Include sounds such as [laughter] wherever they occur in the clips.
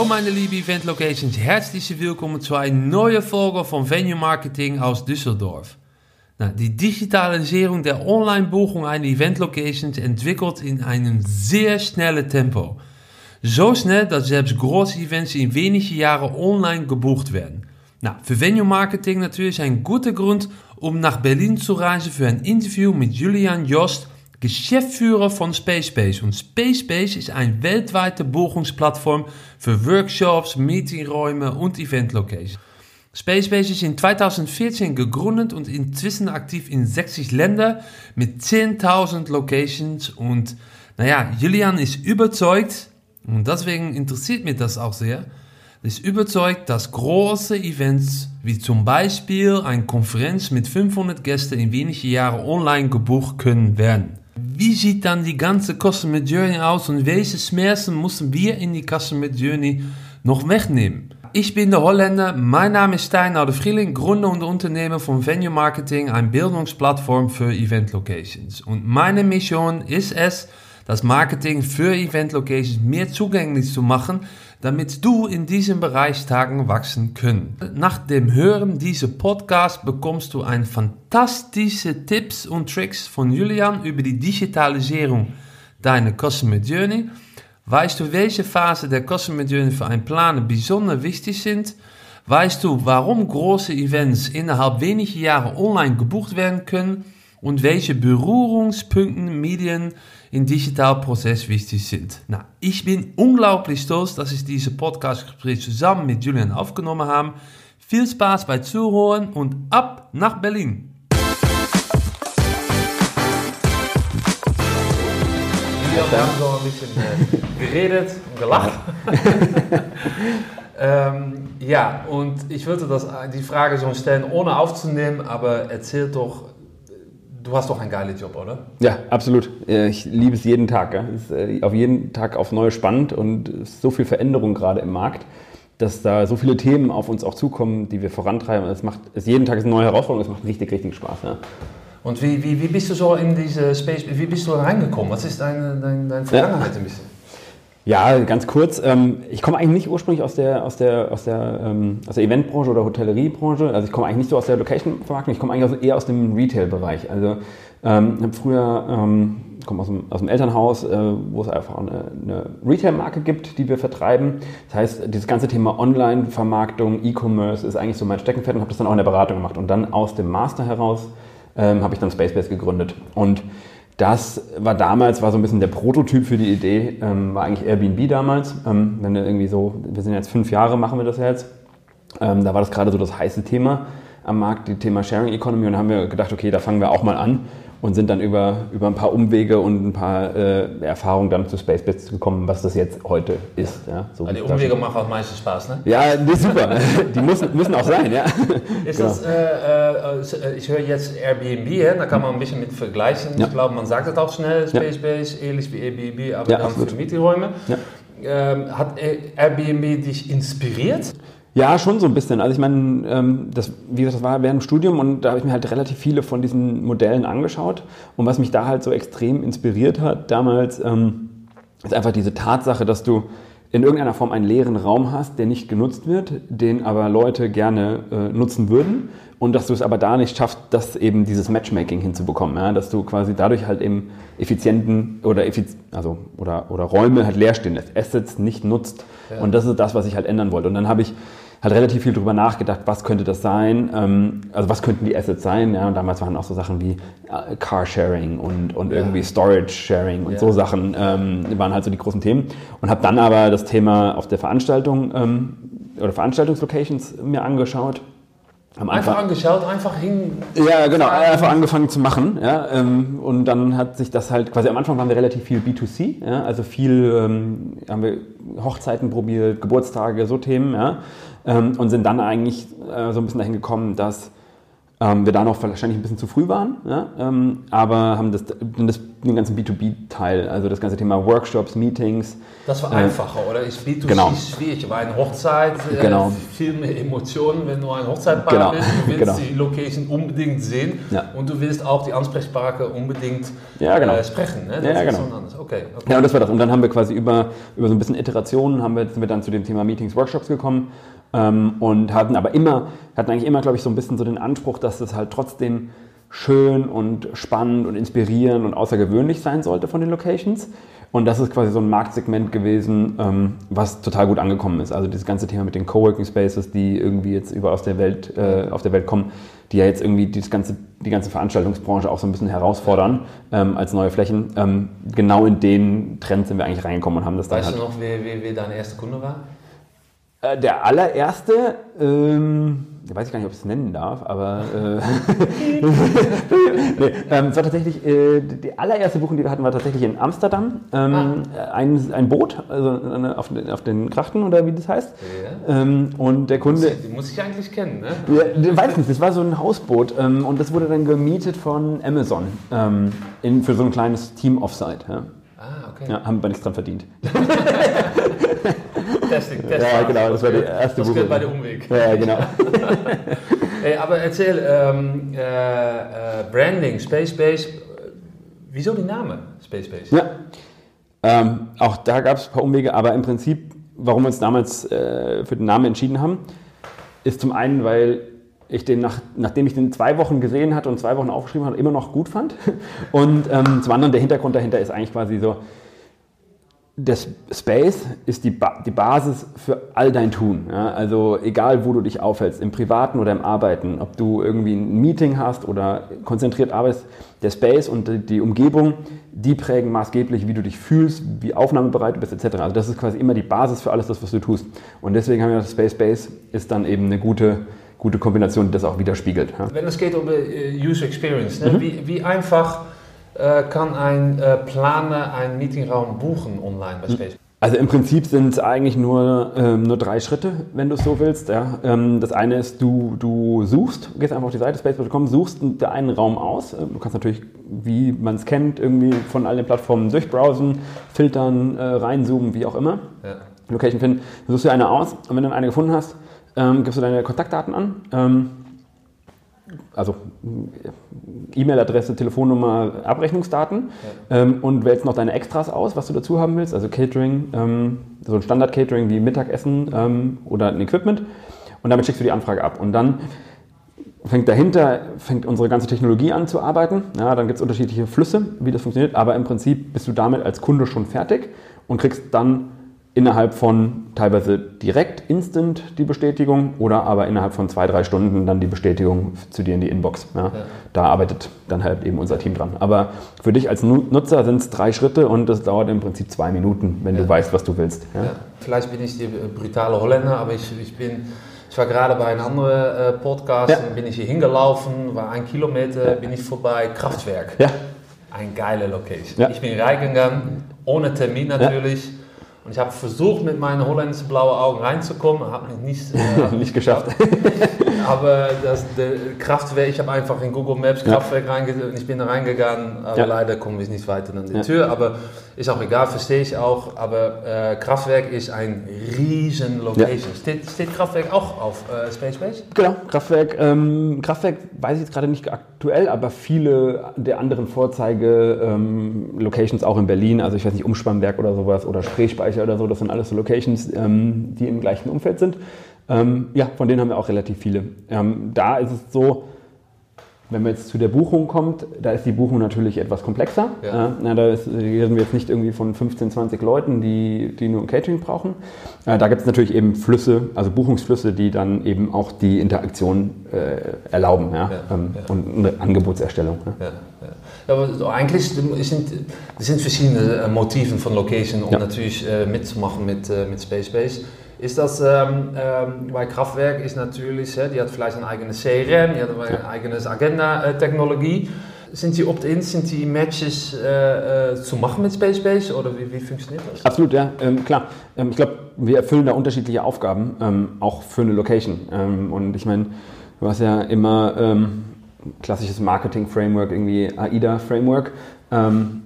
Hallo meine liebe Event Locations, herzlich willkommen zu einer neuen Folge von Venue Marketing aus Düsseldorf. Nou, die der Online-Buchung einer Event Locations entwickelt in einem sehr schnellen Tempo. So schnell, dass selbst große Events in wenigen Jahren online gebucht werden. Nou, für Venue Marketing natürlich ein guter Grund, um nach Berlin zu reisen für ein Interview mit Julian Jost, Geschäftsführer von Spacebase. Und Spacebase ist eine weltweite Buchungsplattform für Workshops, Meetingräume und Eventlocations. Spacebase ist in 2014 gegründet und inzwischen aktiv in 60 Ländern mit 10.000 Locations. Und naja, Julian ist überzeugt, und deswegen interessiert mich das auch sehr, ist überzeugt, dass große Events wie zum Beispiel eine Konferenz mit 500 Gästen in wenigen Jahren online gebucht können werden. Wie sieht dann die ganze Customer Journey aus und welche Schmerzen müssen wir in die Customer Journey noch wegnehmen? Ich bin der Holländer, mein Name ist Stein Oude Frieling, Gründer und Unternehmer von Venue Marketing, eine Bildungsplattform für Event Locations. Und meine Mission ist es, das Marketing für Event Locations mehr zugänglich zu machen, damit du in diesem Bereich Tagen wachsen können. Nach dem Hören dieser Podcast bekommst du ein fantastische Tipps und Tricks von Julian über die Digitalisierung deiner Customer Journey. Weißt du, welche Phase der Customer Journey für einen Planer besonders wichtig sind? Weißt du, warum große Events innerhalb weniger Jahre online gebucht werden können? Und welche Berührungspunkte Medien im Digitalprozess wichtig sind. Na, ich bin unglaublich stolz, dass ich diese Podcast-Gespräch zusammen mit Julian aufgenommen habe. Viel Spaß bei Zuhören und ab nach Berlin. Ja, wir haben so ein bisschen äh, geredet und gelacht. [laughs] ähm, ja, und ich würde das, die Frage so stellen, ohne aufzunehmen, aber erzähl doch Du hast doch einen geilen Job, oder? Ja, absolut. Ich liebe es jeden Tag. Es ist äh, auf jeden Tag aufs Neue spannend und es ist so viel Veränderung gerade im Markt, dass da so viele Themen auf uns auch zukommen, die wir vorantreiben. Es macht es jeden Tag ist eine neue Herausforderung. Es macht richtig, richtig Spaß. Ja. Und wie, wie, wie bist du so in diese Space, wie bist du reingekommen? Was ist deine, deine, deine Vergangenheit ja. ein bisschen? Ja, ganz kurz. Ähm, ich komme eigentlich nicht ursprünglich aus der, aus der, aus der, ähm, aus der Eventbranche oder Hotelleriebranche. Also ich komme eigentlich nicht so aus der Location-Vermarktung, ich komme eigentlich eher aus dem Retail-Bereich. Also ähm, habe früher, ähm, komme aus dem, aus dem Elternhaus, äh, wo es einfach eine, eine Retail-Marke gibt, die wir vertreiben. Das heißt, dieses ganze Thema Online-Vermarktung, E-Commerce ist eigentlich so mein Steckenpferd und habe das dann auch in der Beratung gemacht. Und dann aus dem Master heraus ähm, habe ich dann Spacebase gegründet. Und das war damals, war so ein bisschen der Prototyp für die Idee, ähm, war eigentlich Airbnb damals. Ähm, wenn wir irgendwie so, wir sind jetzt fünf Jahre, machen wir das jetzt. Ähm, da war das gerade so das heiße Thema am Markt, die Thema Sharing Economy und haben wir gedacht, okay, da fangen wir auch mal an und sind dann über, über ein paar Umwege und ein paar äh, Erfahrungen dann zu Spacebits gekommen, was das jetzt heute ist. Ja, so die Umwege machen auch meistens Spaß, ne? Ja, die ist super. [laughs] die müssen, müssen auch sein, ja. [laughs] Ist genau. das, äh, äh, ich höre jetzt Airbnb, ja, da kann man ein bisschen mit vergleichen. Ja. Ich glaube, man sagt es auch schnell, Spacebase, ähnlich wie Airbnb, aber dann absolut. für Meetingräume. Ähm, hat Airbnb dich inspiriert? Ja, schon so ein bisschen. Also ich meine, ähm, das, wie gesagt, das war während dem Studium und da habe ich mir halt relativ viele von diesen Modellen angeschaut. Und was mich da halt so extrem inspiriert hat damals, ähm, ist einfach diese Tatsache, dass du in irgendeiner Form einen leeren Raum hast, der nicht genutzt wird, den aber Leute gerne äh, nutzen würden und dass du es aber da nicht schaffst, das eben dieses Matchmaking hinzubekommen, ja? dass du quasi dadurch halt eben effizienten oder effiz also oder, oder Räume halt leer stehen lässt, Assets nicht nutzt ja. und das ist das, was ich halt ändern wollte und dann habe ich halt relativ viel darüber nachgedacht, was könnte das sein, ähm, also was könnten die Assets sein. Ja? Und damals waren auch so Sachen wie äh, Carsharing und, und irgendwie. Storage-Sharing und so Sachen ähm, waren halt so die großen Themen. Und habe dann aber das Thema auf der Veranstaltung ähm, oder Veranstaltungslocations mir angeschaut. Einfach, einfach, angeschaut, einfach hin. Ja, genau, einfach angefangen zu machen. Ja, ähm, und dann hat sich das halt, quasi am Anfang waren wir relativ viel B2C, ja, also viel ähm, haben wir Hochzeiten probiert, Geburtstage, so Themen. Ja ähm, und sind dann eigentlich äh, so ein bisschen dahin gekommen, dass ähm, wir da noch wahrscheinlich ein bisschen zu früh waren, ja? ähm, aber haben das, das den ganzen B2B-Teil, also das ganze Thema Workshops, Meetings. Das war einfacher, oder? Ist B2C genau. schwierig, aber eine Hochzeit, äh, Genau. viel mehr Emotionen, wenn du ein Hochzeitpaar Genau. bist. Du willst Genau. die Location unbedingt sehen Ja. und du willst auch die Ansprechpartner unbedingt Ja, genau. äh, sprechen. Ne? Das Ja, ist genau. anders. Okay, okay. Ja, und das war das. Und dann haben wir quasi über, über so ein bisschen Iterationen, haben wir, sind wir dann zu dem Thema Meetings, Workshops gekommen ähm, und hatten aber immer, hatten eigentlich immer, glaube ich, so ein bisschen so den Anspruch, dass es halt trotzdem schön und spannend und inspirierend und außergewöhnlich sein sollte von den Locations. Und das ist quasi so ein Marktsegment gewesen, ähm, was total gut angekommen ist. Also dieses ganze Thema mit den Coworking Spaces, die irgendwie jetzt überall aus der Welt, äh, auf der Welt kommen, die ja jetzt irgendwie das ganze, die ganze Veranstaltungsbranche auch so ein bisschen herausfordern ähm, als neue Flächen. Ähm, genau in den Trend sind wir eigentlich reingekommen und haben das dann Weißt halt. du noch, wer, wer, wer dein erster Kunde war? Äh, der allererste, ähm, ich weiß ich gar nicht, ob ich es nennen darf, aber äh, [laughs] nee, ähm, es war tatsächlich, äh, die allererste Buchung, die wir hatten, war tatsächlich in Amsterdam. Ähm, ein, ein Boot, also auf, den- auf den Grachten oder wie das heißt. Ähm, und der Kunde, Die muss ich eigentlich kennen, ne? ja, ich weiß nicht, das war so ein Hausboot ähm, und das wurde dann gemietet von Amazon ähm, in, für so ein kleines Team Offsite. Ja. Okay. Ja, haben wir nichts dran verdient. [laughs] Testing, Testing. Ja, genau, das war die erste Das bei der Umweg. Ja, genau. [laughs] Hey, aber erzähl, ähm, äh, äh, Branding, Space Base, wieso die Name Space Base? Ja. Ähm, auch da gab es ein paar Umwege, aber im Prinzip, warum wir uns damals äh, für den Namen entschieden haben, ist zum einen, weil ich den, nach, nachdem ich den zwei Wochen gesehen hatte und zwei Wochen aufgeschrieben hatte, immer noch gut fand. [laughs] Und ähm, zum anderen, der Hintergrund dahinter ist eigentlich quasi so, das Space ist die, ba die Basis für all dein Tun. Ja? Also egal, wo du dich aufhältst, im Privaten oder im Arbeiten, ob du irgendwie ein Meeting hast oder konzentriert arbeitest, der Space und die, Umgebung, die prägen maßgeblich, wie du dich fühlst, wie aufnahmebereit du bist, etc. Also das ist quasi immer die Basis für alles das, was du tust. Und deswegen haben wir das Space Base ist dann eben eine gute, gute Kombination, die das auch widerspiegelt. Ja? Wenn es geht um äh, User Experience, Mhm. ne? wie, wie einfach äh, kann ein äh, Planer einen Meetingraum buchen online bei Space? Also im Prinzip sind es eigentlich nur, ähm, nur drei Schritte, wenn du es so willst. Ja. Ähm, das eine ist, du, du suchst, gehst einfach auf die Seite space.com, suchst einen Raum aus. Ähm, Du kannst natürlich, wie man es kennt, irgendwie von all den Plattformen durchbrowsen, filtern, äh, reinzoomen, wie auch immer. Ja. Location finden. Dann suchst du dir eine aus und wenn du dann eine gefunden hast, ähm, gibst du deine Kontaktdaten an. Also E-Mail-Adresse, Telefonnummer, Abrechnungsdaten. Ähm, und wählst noch deine Extras aus, was du dazu haben willst, also Catering, ähm, so ein Standard-Catering wie Mittagessen ähm, oder ein Equipment. Und damit schickst du die Anfrage ab. Und dann fängt dahinter, fängt unsere ganze Technologie an zu arbeiten. Ja, dann gibt es unterschiedliche Flüsse, wie das funktioniert, aber im Prinzip bist du damit als Kunde schon fertig und kriegst dann innerhalb von teilweise direkt instant die Bestätigung oder aber innerhalb von zwei, drei Stunden dann die Bestätigung zu dir in die Inbox. Ja. Da arbeitet dann halt eben unser Team dran. Aber für dich als Nu- Nutzer sind es drei Schritte und das dauert im Prinzip zwei Minuten, wenn du weißt, was du willst. Ja. Ja, vielleicht bin ich die äh, brutale Holländer, aber ich, ich bin, ich war gerade bei einem anderen äh, Podcast, Ja. und bin ich hier hingelaufen, war ein Kilometer, bin ich vorbei, Kraftwerk. Ja. Ein geile Location. Ja. Ich bin reingegangen, ohne Termin natürlich. Und ich habe versucht, mit meinen holländischen blauen Augen reinzukommen, habe mich nicht, äh, [laughs] Nicht geschafft. [laughs] aber das Kraftwerk, ich habe einfach in Google Maps Ja. Kraftwerk reingegangen, ich bin da reingegangen, aber Ja. leider komme ich nicht weiter an die Ja. Tür. Aber ist auch egal, verstehe ich auch. Aber äh, Kraftwerk ist ein riesen Location. Steht, steht Kraftwerk auch auf äh, Space Base? Genau, Kraftwerk. Ähm, Kraftwerk weiß ich jetzt gerade nicht aktuell, aber viele der anderen Vorzeige-Locations auch in Berlin, also ich weiß nicht, Umspannwerk oder sowas oder Spreespeicher oder so, das sind alles so Locations, ähm, die im gleichen Umfeld sind. Ähm, ja, von denen haben wir auch relativ viele. Ähm, da ist es so, wenn man jetzt zu der Buchung kommt, da ist die Buchung natürlich etwas komplexer. Ja. Ja, na, da ist, reden wir jetzt nicht irgendwie von 15, 20 Leuten, die, die nur ein Catering brauchen. Äh, da gibt es natürlich eben Flüsse, also Buchungsflüsse, die dann eben auch die Interaktion äh, erlauben ja? Ja, ähm, und eine Angebotserstellung. Ja. Ja, ja. Ja, so eigentlich sind, es sind verschiedene äh, Motiven von Location, um Ja. natürlich äh, mitzumachen mit, äh, mit Space Base. Ist das ähm, ähm, bei Kraftwerk ist natürlich, äh, die hat vielleicht ein eigenes CRM, die hat eine eigene Agenda-Technologie. Sind die Opt-ins, sind die Matches äh, zu machen mit Space Base oder wie, wie funktioniert das? Absolut, ja, ähm, klar. Ähm, ich glaube, wir erfüllen da unterschiedliche Aufgaben, ähm, auch für eine Location. Ähm, und ich meine, du hast ja immer ähm, klassisches Marketing-Framework, irgendwie AIDA-Framework. Ähm,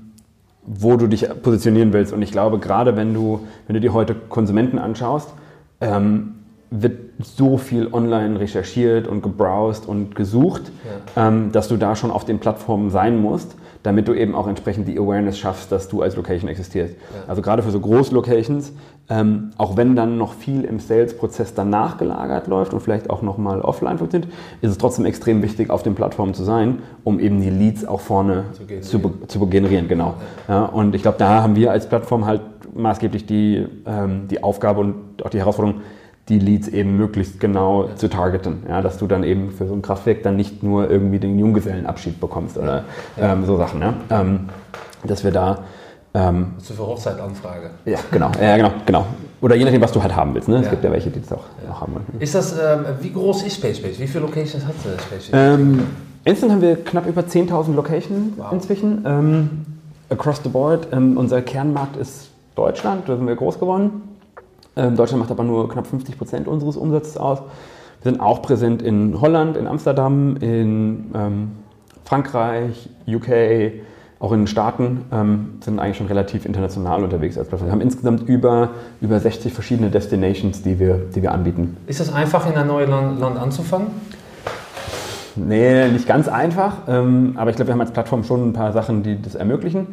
wo du dich positionieren willst. Und ich glaube, gerade wenn du, wenn du dir heute Konsumenten anschaust, ähm, wird so viel online recherchiert und gebrowst und gesucht, ja. ähm, dass du da schon auf den Plattformen sein musst, damit du eben auch entsprechend die Awareness schaffst, dass du als Location existierst. Ja. Also gerade für so Großlocations, ähm, auch wenn dann noch viel im Sales-Prozess danach gelagert läuft und vielleicht auch nochmal offline funktioniert, ist es trotzdem extrem wichtig, auf den Plattformen zu sein, um eben die Leads auch vorne zu generieren. Zu, zu generieren genau. Ja. und ich glaube, da haben wir als Plattform halt maßgeblich die, ähm, die Aufgabe und auch die Herausforderung, die Leads eben möglichst genau zu targeten. Ja, dass du dann eben für so ein Kraftwerk dann nicht nur irgendwie den Junggesellenabschied bekommst oder ähm, so Sachen. Ja? Ähm, dass wir da. Ähm, so für Hochzeitanfrage. Ja, genau. Ja, genau, genau. Oder je nachdem, was du halt haben willst. Ne? Es gibt ja welche, die das auch, auch haben wollen. Ist das, ähm, wie groß ist SpaceBase? Wie viele Locations hat SpaceBase? Ähm, instant haben wir knapp über 10.000 Locations wow. inzwischen. Ähm, across the board. Ähm, unser Kernmarkt ist Deutschland, da sind wir groß geworden. Ähm, Deutschland macht aber nur knapp 50 Prozent unseres Umsatzes aus. Wir sind auch präsent in Holland, in Amsterdam, in ähm, Frankreich, UK, auch in den Staaten, ähm, sind eigentlich schon relativ international unterwegs als Plattform. Wir haben insgesamt über, über 60 verschiedene Destinations, die wir, die wir anbieten. Ist es einfach, in ein neues Land, Land anzufangen? Nee, nicht ganz einfach, ähm, aber ich glaube, wir haben als Plattform schon ein paar Sachen, die das ermöglichen.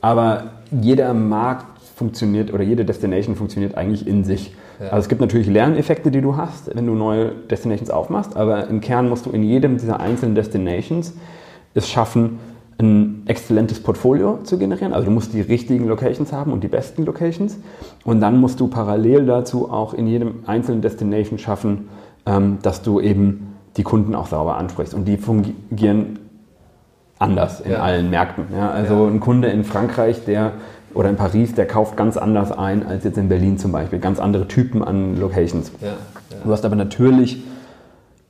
Aber jeder Markt funktioniert oder jede Destination funktioniert eigentlich in sich. Ja. Also es gibt natürlich Lerneffekte, die du hast, wenn du neue Destinations aufmachst, aber im Kern musst du in jedem dieser einzelnen Destinations es schaffen, ein exzellentes Portfolio zu generieren. Also du musst die richtigen Locations haben und die besten Locations. Und dann musst du parallel dazu auch in jedem einzelnen Destination schaffen, ähm, dass du eben die Kunden auch sauber ansprichst. Und die fungieren anders in ja. allen Märkten. Ja, also ja. ein Kunde in Frankreich, der oder in Paris, der kauft ganz anders ein als jetzt in Berlin zum Beispiel. Ganz andere Typen an Locations. Du hast aber natürlich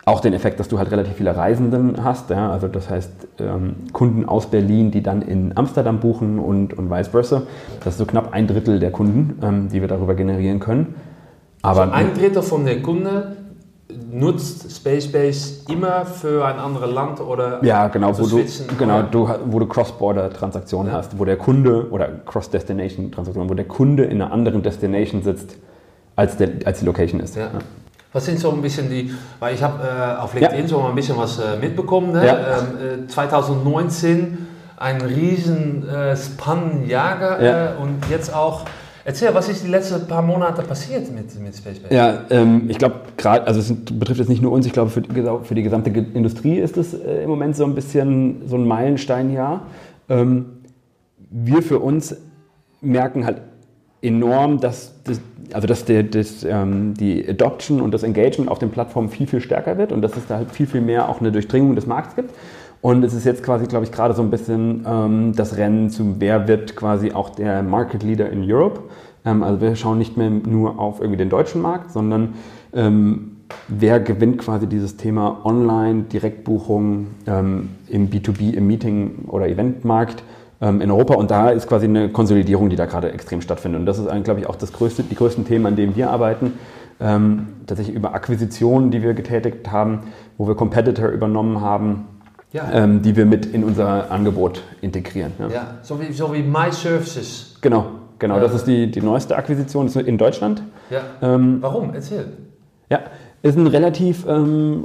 auch den Effekt, dass du halt relativ viele Reisenden hast. Ja? Also das heißt ähm, Kunden aus Berlin, die dann in Amsterdam buchen und, und vice versa. Das ist so knapp ein Drittel der Kunden, ähm, die wir darüber generieren können. Aber also ein Drittel von der Kunden nutzt Spacebase immer für ein anderes Land oder ja genau wo du genau du, wo du Cross-Border Transaktionen ja. hast wo der Kunde oder Cross-Destination Transaktionen wo der Kunde in einer anderen Destination sitzt als der als die Location ist ja. Ja. Was sind so ein bisschen die, weil ich habe äh, auf LinkedIn so mal ein bisschen was äh, mitbekommen. Ne? Ähm, äh, 2019 ein riesen äh, Span-Jager äh, und jetzt auch Erzähl, was ist die letzten paar Monate passiert mit, mit SpaceX? Ja, ähm, ich glaube, gerade, also es betrifft jetzt nicht nur uns, ich glaube, für, für die gesamte Industrie ist es äh, im Moment so ein bisschen so ein Meilensteinjahr. Ähm, wir für uns merken halt enorm, dass, das, also dass der, das, ähm, die Adoption und das Engagement auf den Plattformen viel, viel stärker wird und dass es da halt viel, viel mehr auch eine Durchdringung des Markts gibt. Und es ist jetzt quasi, glaube ich, gerade so ein bisschen ähm, das Rennen zum, wer wird quasi auch der Market Leader in Europe. Ähm, also wir schauen nicht mehr nur auf irgendwie den deutschen Markt, sondern ähm, wer gewinnt quasi dieses Thema Online, Direktbuchung ähm, im B2B, im Meeting- oder Eventmarkt in Europa. Und da ist quasi eine Konsolidierung, die da gerade extrem stattfindet. Und das ist, glaube ich, auch das größte, die größten Themen, an denen wir arbeiten. Ähm, tatsächlich über Akquisitionen, die wir getätigt haben, wo wir Competitor übernommen haben, ja. ähm, die wir mit in unser Angebot integrieren. Ja, ja so, wie, so wie My Services. Genau, genau. Äh, das ist die, die neueste Akquisition in Deutschland. Ja. Ähm, Warum? Erzähl. Ja, ist ein relativ, ähm,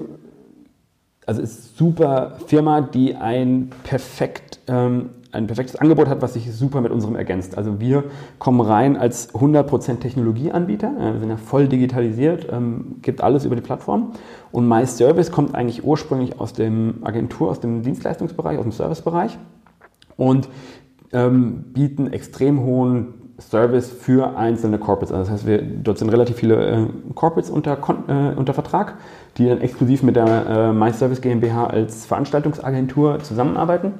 also ist super Firma, die ein perfekt ähm, ein perfektes Angebot hat, was sich super mit unserem ergänzt. Also wir kommen rein als 100% Technologieanbieter, wir sind ja voll digitalisiert, ähm, gibt alles über die Plattform. Und MyService kommt eigentlich ursprünglich aus dem Agentur, aus dem Dienstleistungsbereich, aus dem Servicebereich und ähm, bieten extrem hohen Service für einzelne Corporates. Also das heißt, wir, dort sind relativ viele äh, Corporates unter, äh, unter Vertrag, die dann exklusiv mit der äh, MyService GmbH als Veranstaltungsagentur zusammenarbeiten.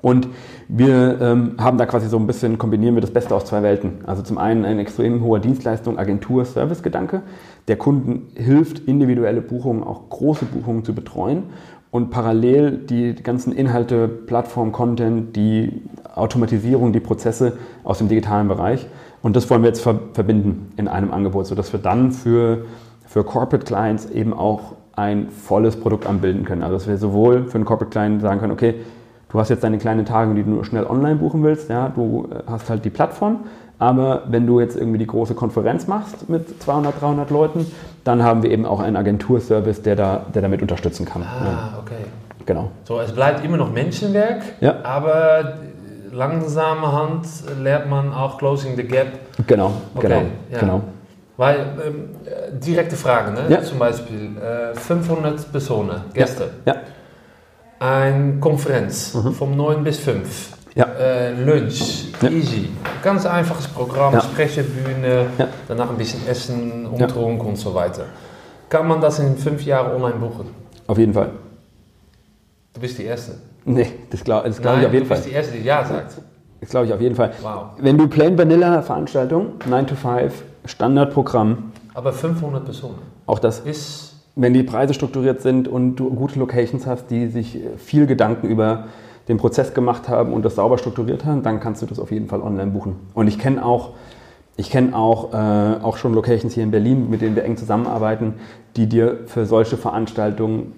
Und wir ähm, haben da quasi so ein bisschen, kombinieren wir das Beste aus zwei Welten. Also zum einen ein extrem hoher Dienstleistung, Agentur, Service-Gedanke. Der Kunden hilft, individuelle Buchungen, auch große Buchungen zu betreuen und parallel die ganzen Inhalte, Plattform, Content, die Automatisierung, die Prozesse aus dem digitalen Bereich. Und das wollen wir jetzt ver verbinden in einem Angebot, sodass wir dann für, für Corporate Clients eben auch ein volles Produkt anbilden können. Also dass wir sowohl für einen Corporate Client sagen können, okay, du hast jetzt deine kleine Tagung, die du nur schnell online buchen willst, ja, du äh, hast halt die Plattform, aber wenn du jetzt irgendwie die große Konferenz machst mit 200, 300 Leuten, dann haben wir eben auch einen Agenturservice, der, da, der damit unterstützen kann. Ah, okay. Genau. So, es bleibt immer noch Menschenwerk, Ja. aber langsamerhand lernt man auch Closing the Gap. Genau, Okay, genau, ja. genau. Weil, ähm, äh, direkte Frage, ne? Ja. zum Beispiel äh, 500 Personen, Gäste, Ja, eine Konferenz vom 9 bis 5. ja, Äh, Lunch, Ja. easy. Ganz einfaches Programm, Ja. Sprecherbühne, Ja. danach ein bisschen Essen. Umtrunk und so weiter. Kann man das in fünf Jahren online buchen? auf jeden Fall. Du bist die Erste. Nee, das glaube glaub ich auf jeden du Fall. bist die Erste, die Ja sagt. Das glaube ich auf jeden Fall. Wow. Wenn du Plain Vanilla Veranstaltung, 9 to 5, Standardprogramm, Aber 500 Personen auch das, ist... wenn die Preise strukturiert sind und du gute Locations hast, die sich viel Gedanken über den Prozess gemacht haben und das sauber strukturiert haben, dann kannst du das auf jeden Fall online buchen. Und ich kenne auch, ich kenne auch, äh, auch schon Locations hier in Berlin, mit denen wir eng zusammenarbeiten, die dir für solche Veranstaltungen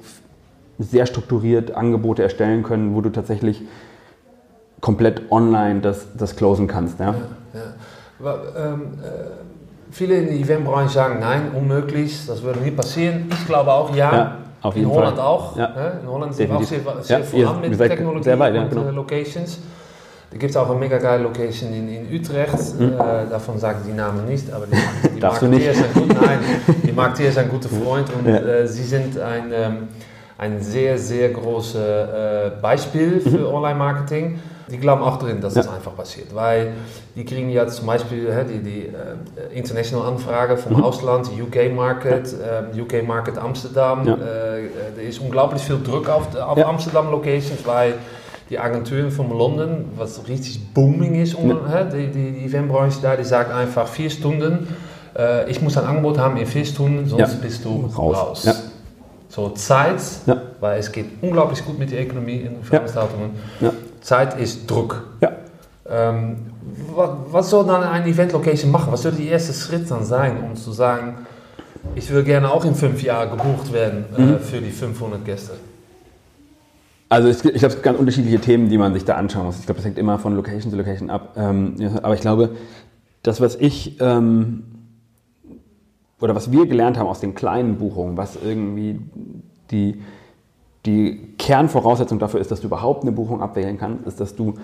sehr strukturiert Angebote erstellen können, wo du tatsächlich komplett online das, das closen kannst. Ja? Ja. Wa- ähm, äh, viele in der Eventbranche sagen, nein, unmöglich, das würde nie passieren. Ich glaube auch, ja. Ja, auf jeden in Holland Fall. auch. Ja. In Holland sind wir auch sehr, sehr Ja, voran mit Technologie sehr weit, ja, und genau. äh, Locations. Da gibt es auch eine mega geile Location in, in Utrecht. Äh, davon sage ich die Namen nicht, aber die, [laughs] die Hm. Darfst du Marketeer nicht. ist ein gut, nein, die Marketeer ist ein guter Freund und äh, sie sind ein, ähm, ein sehr, sehr großes äh, Beispiel für Online-Marketing. Die glauben auch drin, dass das einfach passiert, weil die kriegen ja zum Beispiel hä, die, die äh, international Anfrage vom Mhm. Ausland, die UK-Market, ähm, UK-Market Amsterdam. Ja. Äh, äh, er ist unglaublich viel Druck auf, auf Ja. Amsterdam-Locations, weil die Agenturen von London, was richtig booming ist, die, die, die Eventbranche da, die sagt einfach vier Stunden, ich muss ein Angebot haben in vier Stunden, sonst Ja. bist du Raus. raus. Ja. So Zeit, Ja. weil es geht unglaublich gut mit der Ökonomie in Veranstaltungen. Ja. Zeit ist Druck. Ja. Ähm, was, was soll dann eine Event-Location machen? Was soll der erste Schritt dann sein, um zu sagen, ich will gerne auch in fünf Jahren gebucht werden Mhm. äh, für die 500 Gäste? Also ich, ich glaube, es gibt ganz unterschiedliche Themen, die man sich da anschauen muss. Ich glaube, das hängt immer von Location zu Location ab. Ähm, aber ich glaube, das, was ich ähm, oder was wir gelernt haben aus den kleinen Buchungen, was irgendwie die, die Kernvoraussetzung dafür ist, dass du überhaupt eine Buchung abwählen kannst, ist, dass du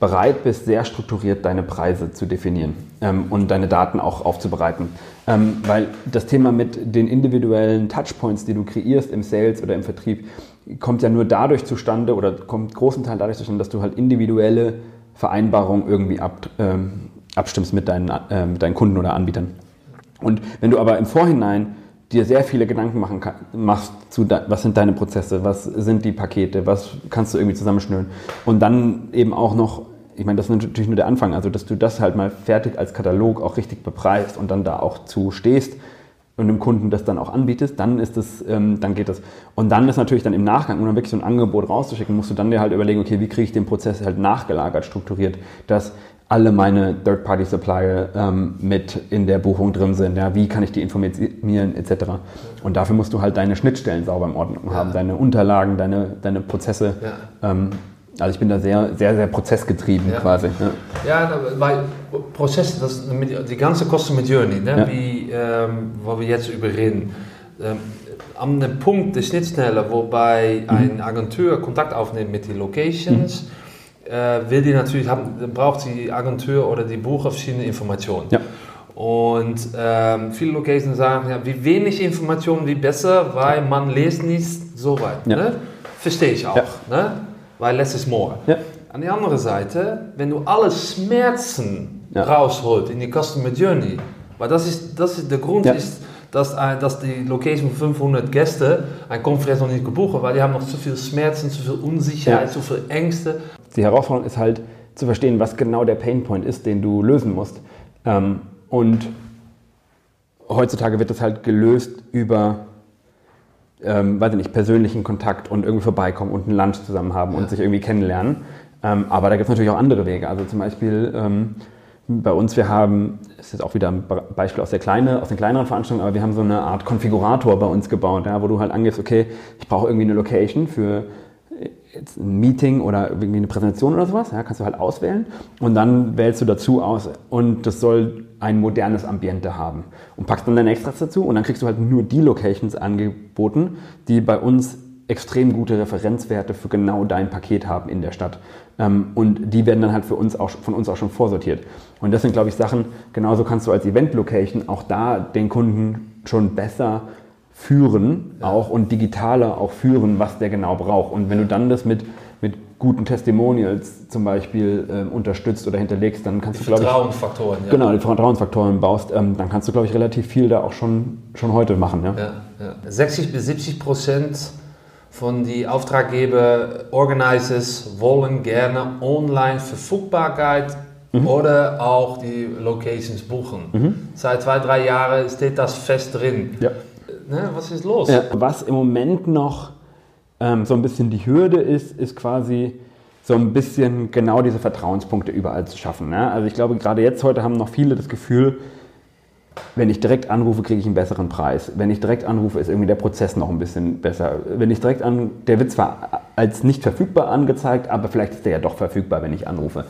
bereit bist, sehr strukturiert deine Preise zu definieren ähm, und deine Daten auch aufzubereiten. Ähm, weil das Thema mit den individuellen Touchpoints, die du kreierst im Sales oder im Vertrieb, kommt ja nur dadurch zustande oder kommt großen Teil dadurch zustande, dass du halt individuelle Vereinbarungen irgendwie ab, ähm, abstimmst mit deinen, äh, mit deinen Kunden oder Anbietern. Und wenn du aber im Vorhinein dir sehr viele Gedanken machen kann, machst zu, was sind deine Prozesse, was sind die Pakete, was kannst du irgendwie zusammenschnüren und dann eben auch noch, ich meine, das ist natürlich nur der Anfang, also dass du das halt mal fertig als Katalog auch richtig bepreist und dann da auch zu stehst und dem Kunden das dann auch anbietest, dann ist das, ähm, dann geht das. Und dann ist natürlich dann im Nachgang, um dann wirklich so ein Angebot rauszuschicken, musst du dann dir halt überlegen, okay, wie kriege ich den Prozess halt nachgelagert, strukturiert, dass alle meine Third-Party-Supplier ähm, mit in der Buchung drin sind. Ja, wie kann ich die informieren etc. Und dafür musst du halt deine Schnittstellen sauber in Ordnung haben, deine Unterlagen, deine, deine Prozesse. Ja. Ähm, also ich bin da sehr, sehr, sehr prozessgetrieben Ja. quasi. Ja. Ja, weil Prozesse, das, die ganze Customer Journey, ne, Ja. wie, ähm, wo wir jetzt über reden, ähm, an dem Punkt der Schnittstelle, wobei Mhm. eine Agentur Kontakt aufnimmt mit den Locations, äh, will die natürlich haben, dann braucht die Agentur oder die Bucher verschiedene Informationen. Ja. Und ähm, viele Locations sagen, ja, wie wenig Informationen, wie besser, weil man liest nicht so weit. Ja. Ne? Verstehe ich auch, Ja. ne? weil less is more. Ja. An der anderen Seite, wenn du alle Schmerzen Ja. rausholt in die Customer Journey, weil das ist, das ist der Grund ist, dass, ein- dass die Location von 500 Gäste eine Konferenz noch nicht gebucht hat, weil die haben noch zu viel Schmerzen, zu viel Unsicherheit, zu viel Ängste. Die Herausforderung ist halt zu verstehen, was genau der Painpoint ist, den du lösen musst. Ähm, und heutzutage wird das halt gelöst über, ähm, weiß ich nicht, persönlichen Kontakt und irgendwie vorbeikommen und einen Lunch zusammen haben und sich irgendwie kennenlernen. Ähm, aber da gibt es natürlich auch andere Wege. Also zum Beispiel ähm, bei uns, wir haben, das ist jetzt auch wieder ein Be- Beispiel aus, der kleine, aus den kleineren Veranstaltungen, aber wir haben so eine Art Konfigurator bei uns gebaut, ja, wo du halt angibst, okay, ich brauche irgendwie eine Location für jetzt ein Meeting oder irgendwie eine Präsentation oder sowas, ja, kannst du halt auswählen und dann wählst du dazu aus und das soll ein modernes Ambiente haben und packst dann deine Extras dazu und dann kriegst du halt nur die Locations angeboten, die bei uns extrem gute Referenzwerte für genau dein Paket haben in der Stadt. Ähm, und die werden dann halt für uns auch, von uns auch schon vorsortiert. Und das sind, glaube ich, Sachen, genauso kannst du als Event-Location auch da den Kunden schon besser führen auch und digitaler auch führen, was der genau braucht. Und wenn du dann das mit, mit guten Testimonials zum Beispiel ähm, unterstützt oder hinterlegst, dann kannst die du, glaube ich... Vertrauensfaktoren, ja. Genau, die Vertrauensfaktoren baust, ähm, dann kannst du, glaube ich, relativ viel da auch schon, schon heute machen. Ja? Ja, ja. 60 bis 70 Prozent von die Auftraggeber, Organizers wollen gerne online Verfügbarkeit mhm. oder auch die Locations buchen. Mhm. Seit zwei, drei Jahren steht das fest drin. Ja ne, was ist los? Ja, was im Moment noch ähm, so ein bisschen die Hürde ist, ist quasi so ein bisschen genau diese Vertrauenspunkte überall zu schaffen. Ne? Also ich glaube, gerade jetzt heute haben noch viele das Gefühl, wenn ich direkt anrufe, kriege ich einen besseren Preis. Wenn ich direkt anrufe, ist irgendwie der Prozess noch ein bisschen besser. Wenn ich direkt an, der wird zwar als nicht verfügbar angezeigt, aber vielleicht ist der ja doch verfügbar, wenn ich anrufe.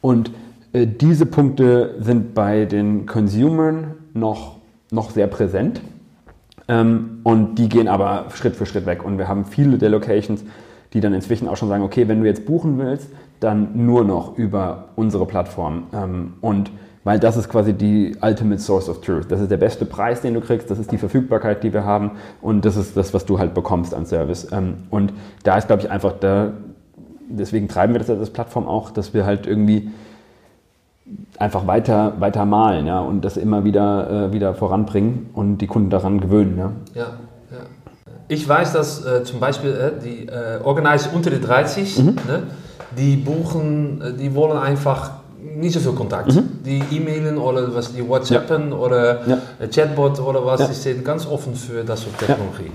Und äh, diese Punkte sind bei den Consumern noch, noch sehr präsent. Ähm, und die gehen aber Schritt für Schritt weg. Und wir haben viele der Locations, die dann inzwischen auch schon sagen, okay, wenn du jetzt buchen willst, dann nur noch über unsere Plattform. Ähm, und weil das ist quasi die ultimate source of truth. Das ist der beste Preis, den du kriegst, das ist die Verfügbarkeit, die wir haben und das ist das, was du halt bekommst an Service. Ähm, und da ist, glaube ich, einfach da, deswegen treiben wir das als Plattform auch, dass wir halt irgendwie einfach weiter, weiter malen ja, und das immer wieder, äh, wieder voranbringen und die Kunden daran gewöhnen. Ja. ja, ja. Ich weiß, dass äh, zum Beispiel äh, die äh, Organizer unter die 30, mhm. ne, die buchen, äh, die wollen einfach nicht so viel Kontakt. Mhm. Die E-Mailen oder was die WhatsAppen ja. oder ja. Chatbot oder was, ja. die sind ganz offen für das so Technologie.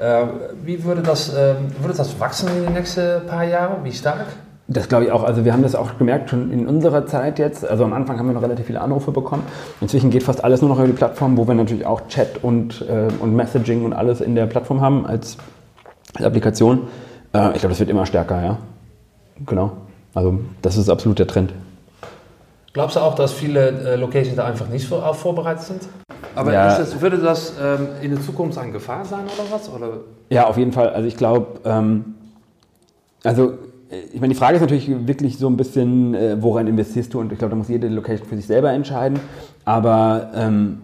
Äh, wie würde das, ähm, würde das wachsen in den nächsten paar Jahren? Wie stark? Das glaube ich auch. Also wir haben das auch gemerkt schon in unserer Zeit jetzt. Also am Anfang haben wir noch relativ viele Anrufe bekommen. Inzwischen geht fast alles nur noch über die Plattform, wo wir natürlich auch Chat und, äh, und Messaging und alles in der Plattform haben als, als Applikation. Äh, ich glaube, das wird immer stärker, ja. Genau. Also das ist absolut der Trend. Glaubst du auch, dass viele äh, Locations da einfach nicht vor, vorbereitet sind? Aber ja. das, würde das ähm, in der Zukunft eine Gefahr sein oder was? Oder? Ja, auf jeden Fall. Also ich glaube, ähm, also ich meine, die Frage ist natürlich wirklich so ein bisschen, äh, woran investierst du? Und ich glaube, da muss jede Location für sich selber entscheiden. Aber, ähm,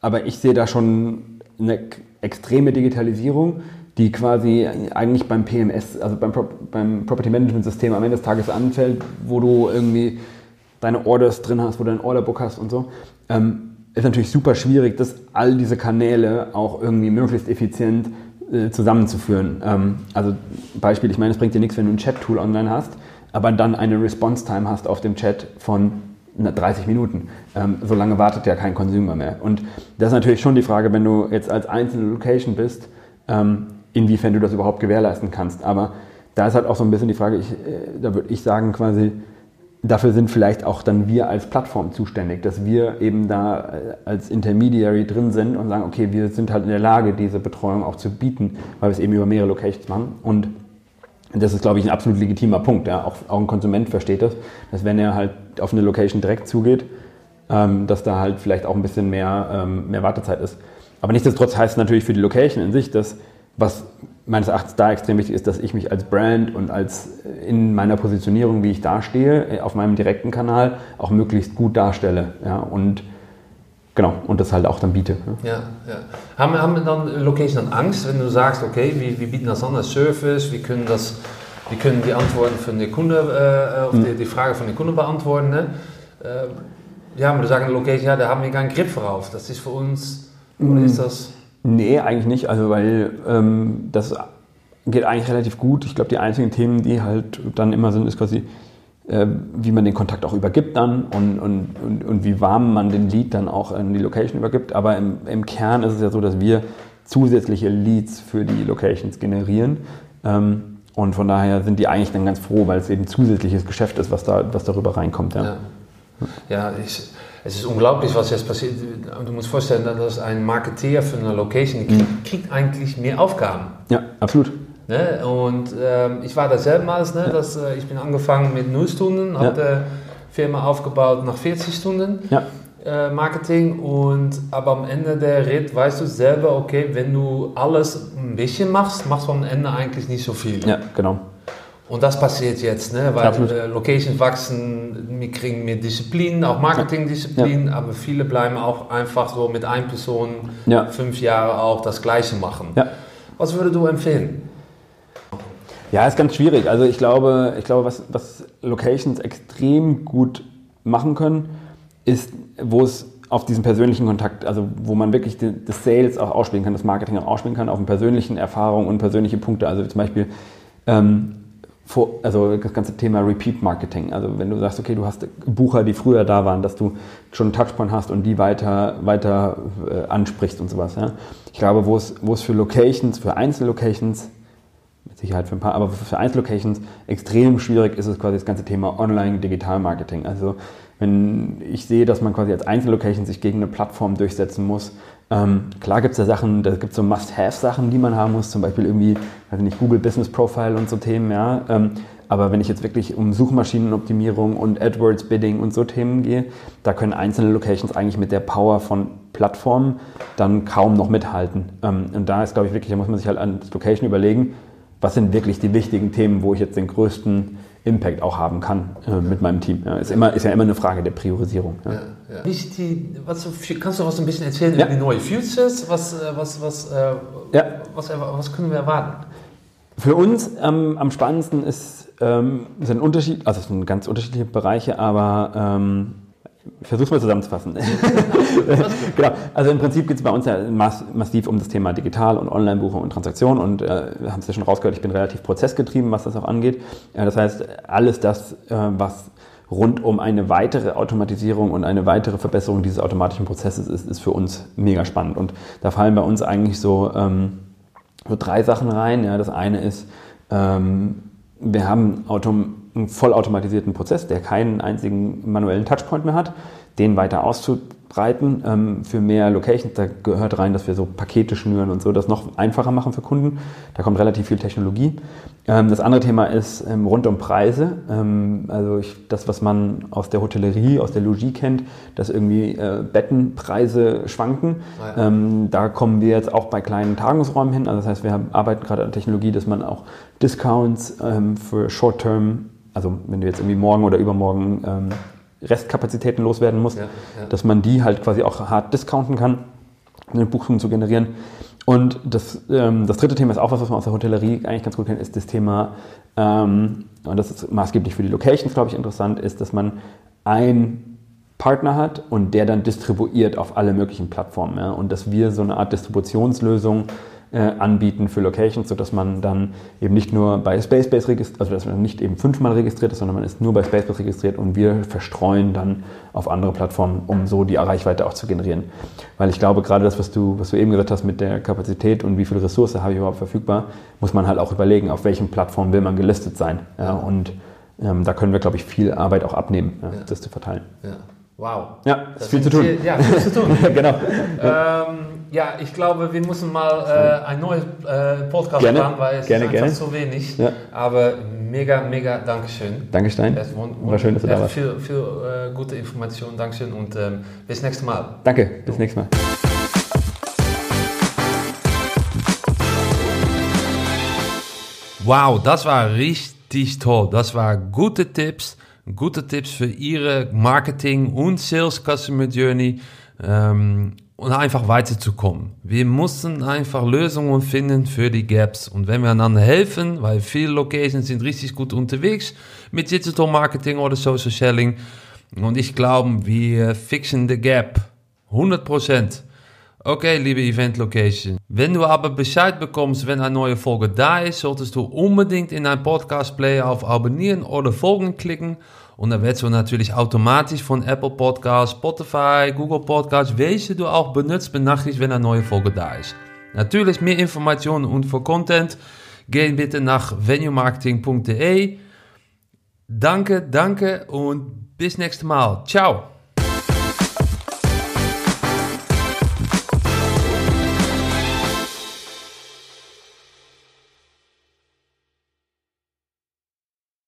aber ich sehe da schon eine extreme Digitalisierung, die quasi eigentlich beim PMS, also beim, Pro beim Property Management System am Ende des Tages anfällt, wo du irgendwie deine Orders drin hast, wo du ein Orderbook hast und so. Ähm, ist natürlich super schwierig, dass all diese Kanäle auch irgendwie möglichst effizient äh, zusammenzuführen. Ähm, also Beispiel, ich meine, es bringt dir nichts, wenn du ein Chat-Tool online hast, aber dann eine Response-Time hast auf dem Chat von 30 Minuten. Ähm, so lange wartet ja kein Consumer mehr. Und das ist natürlich schon die Frage, wenn du jetzt als einzelne Location bist, ähm, inwiefern du das überhaupt gewährleisten kannst. Aber da ist halt auch so ein bisschen die Frage, ich, äh, da würde ich sagen quasi, dafür sind vielleicht auch dann wir als Plattform zuständig, dass wir eben da äh, als Intermediary drin sind und sagen, okay, wir sind halt in der Lage, diese Betreuung auch zu bieten, weil wir es eben über mehrere Locations machen. Und das ist, glaube ich, ein absolut legitimer Punkt. Ja. Auch, auch ein Konsument versteht das, dass wenn er halt auf eine Location direkt zugeht, ähm, dass da halt vielleicht auch ein bisschen mehr, ähm, mehr Wartezeit ist. Aber nichtsdestotrotz heißt es natürlich für die Location in sich, dass was meines Erachtens da extrem wichtig ist, dass ich mich als Brand und als äh, in meiner Positionierung, wie ich dastehe, äh, auf meinem direkten Kanal auch möglichst gut darstelle. Ja, und genau, und das halt auch dann biete. Ja, ja. Haben, haben dann Location dann Angst, wenn du sagst, okay, wir, wir bieten das an als Service, wir können das, wir können die Antworten von der Kunde, äh, auf mhm. die, die Frage von der Kunde beantworten. Ne? Äh, ja, aber du sagst Location, ja, da haben wir keinen Grip vorauf. Das ist für uns, oder mhm. ist das... Nee, eigentlich nicht. Also weil ähm, das geht eigentlich relativ gut. Ich glaube, die einzigen Themen, die halt dann immer sind, ist quasi, äh, wie man den Kontakt auch übergibt dann und, und, und, und, wie warm man den Lead dann auch in die Location übergibt. Aber im, im Kern ist es ja so, dass wir zusätzliche Leads für die Locations generieren. Ähm, und von daher sind die eigentlich dann ganz froh, weil es eben zusätzliches Geschäft ist, was, da, was darüber reinkommt. Ja, ja. ja ich, es ist unglaublich, was jetzt passiert. Du musst vorstellen, dass ein Marketeer für eine Location kriegt, mhm. kriegt eigentlich mehr Aufgaben. Ja, absolut. Ne? Und ähm, ich war da selbermals, ne? dass, äh, ich bin angefangen mit 0 Stunden, habe ja. die Firma aufgebaut nach 40 Stunden. Ja. Äh, Marketing und aber am Ende der Ritt weißt du selber, okay, wenn du alles ein bisschen machst, machst du am Ende eigentlich nicht so viel. Ja, genau. Und das passiert jetzt, ne? weil äh, Locations wachsen, wir kriegen mehr Disziplin, auch Marketingdisziplin, ja. aber viele bleiben auch einfach so mit einer Person ja. fünf Jahre auch das Gleiche machen. Ja. Was würdest du empfehlen? Ja, ist ganz schwierig. Also ich glaube, ich glaube was, was Locations extrem gut machen können, ist, wo es auf diesen persönlichen Kontakt, also wo man wirklich das Sales auch ausspielen kann, das Marketing auch ausspielen kann, auf den persönlichen Erfahrungen und persönliche Punkte. Also zum Beispiel ähm, also das ganze Thema Repeat Marketing. Also wenn du sagst, okay, du hast Bucher, die früher da waren, dass du schon einen Touchpoint hast und die weiter, weiter äh, ansprichst und sowas. Ja? Ich glaube, wo es, wo es für Locations, für Einzellocations, mit Sicherheit für ein paar, aber für Einzellocations extrem schwierig ist es quasi das ganze Thema Online-Digital-Marketing. Also wenn ich sehe, dass man quasi als Einzellocation sich gegen eine Plattform durchsetzen muss. Ähm, klar gibt es da Sachen, da gibt es so Must-Have-Sachen, die man haben muss, zum Beispiel irgendwie, weiß nicht, Google Business Profile und so Themen, ja. Ähm, aber wenn ich jetzt wirklich um Suchmaschinenoptimierung und AdWords Bidding und so Themen gehe, da können einzelne Locations eigentlich mit der Power von Plattformen dann kaum noch mithalten. Ähm, und da ist, glaube ich, wirklich, da muss man sich halt an das Location überlegen, was sind wirklich die wichtigen Themen, wo ich jetzt den größten Impact auch haben kann äh, mit meinem Team. Ja, ist, immer, ist ja immer eine Frage der Priorisierung. Ja. Ja, die, was, kannst du was ein bisschen erzählen über die neuen Futures? Was, äh, was, was, äh, was, was, können wir erwarten? Für uns ähm, am spannendsten ist, ähm, sind Unterschied, also es sind ganz unterschiedliche Bereiche, aber ähm, ich versuche es mal zusammenzufassen. [laughs] genau. Also im Prinzip geht es bei uns ja mass massiv um das Thema Digital- und Online-Buchung und Transaktion und äh, wir haben es ja schon rausgehört, ich bin relativ prozessgetrieben, was das auch angeht. Ja, das heißt, alles das, äh, was rund um eine weitere Automatisierung und eine weitere Verbesserung dieses automatischen Prozesses ist, ist für uns mega spannend. Und da fallen bei uns eigentlich so, ähm, so drei Sachen rein. Ja, das eine ist, ähm, wir haben Autom einen vollautomatisierten Prozess, der keinen einzigen manuellen Touchpoint mehr hat, den weiter auszubreiten ähm, für mehr Locations. Da gehört rein, dass wir so Pakete schnüren und so, das noch einfacher machen für Kunden. Da kommt relativ viel Technologie. Ähm, das andere Thema ist ähm, rund um Preise. Ähm, also ich, das, was man aus der Hotellerie, aus der Logie kennt, dass irgendwie äh, Bettenpreise schwanken. Ah ja. Ähm, da kommen wir jetzt auch bei kleinen Tagungsräumen hin. Also das heißt, wir haben, arbeiten gerade an Technologie, dass man auch Discounts ähm, für Short-Term also wenn du jetzt irgendwie morgen oder übermorgen ähm, Restkapazitäten loswerden musst, ja, ja. dass man die halt quasi auch hart discounten kann, eine Buchung zu generieren. Und das, ähm, das dritte Thema ist auch was, was man aus der Hotellerie eigentlich ganz gut kennt, ist das Thema, ähm, und das ist maßgeblich für die Locations, glaube ich, interessant, ist, dass man ein Partner hat und der dann distribuiert auf alle möglichen Plattformen. Ja? Und dass wir so eine Art Distributionslösung äh, anbieten für Locations, sodass man dann eben nicht nur bei Spacebase registriert, also dass man nicht eben fünfmal registriert ist, sondern man ist nur bei Spacebase registriert und wir verstreuen dann auf andere Plattformen, um so die Reichweite auch zu generieren. Weil ich glaube, gerade das, was du, was du eben gesagt hast mit der Kapazität und wie viel Ressource habe ich überhaupt verfügbar, muss man halt auch überlegen, auf welchen Plattformen will man gelistet sein. Ja, und ähm, da können wir, glaube ich, viel Arbeit auch abnehmen, ja, das zu verteilen. Wow. Ja, das ist viel zu tun. Ja, viel zu tun. [laughs] genau. Ähm, ja, ich glaube, wir müssen mal äh, ein neues äh, Podcast gerne, machen, weil es gerne, ist einfach gerne. so wenig. Ja. Aber mega, mega Dankeschön. Danke, Stein. Es war schön, dass du da warst. Viel, viel äh, gute Informationen. Dankeschön und ähm, bis nächstes Mal. Danke, bis nächstes Mal. Wow, das war richtig toll. Das war gute Tipps gute Tipps für Ihre Marketing- und Sales Customer Journey ähm, und einfach weiterzukommen. Wir mussten einfach Lösungen finden für die Gaps und wenn wir einander helfen, weil viele Locations sind richtig gut unterwegs mit Digital Marketing oder Social Selling und ich glaube, wir fixen the Gap 100 Prozent. Okay, liebe Event Location. Wenn du aber Bescheid bekommst, wenn eine neue Folge da ist, solltest du unbedingt in dein Podcast Player auf Abonnieren oder Folgen klicken. Und dann wirst du natürlich automatisch von Apple Podcasts, Spotify, Google Podcasts, welche du auch benutzt, benachrichtigt, wenn eine neue Folge da ist. Natürlich mehr Informationen und für Content, geh bitte nach venuemarketing.de. Danke, danke und bis nächstes Mal. Ciao.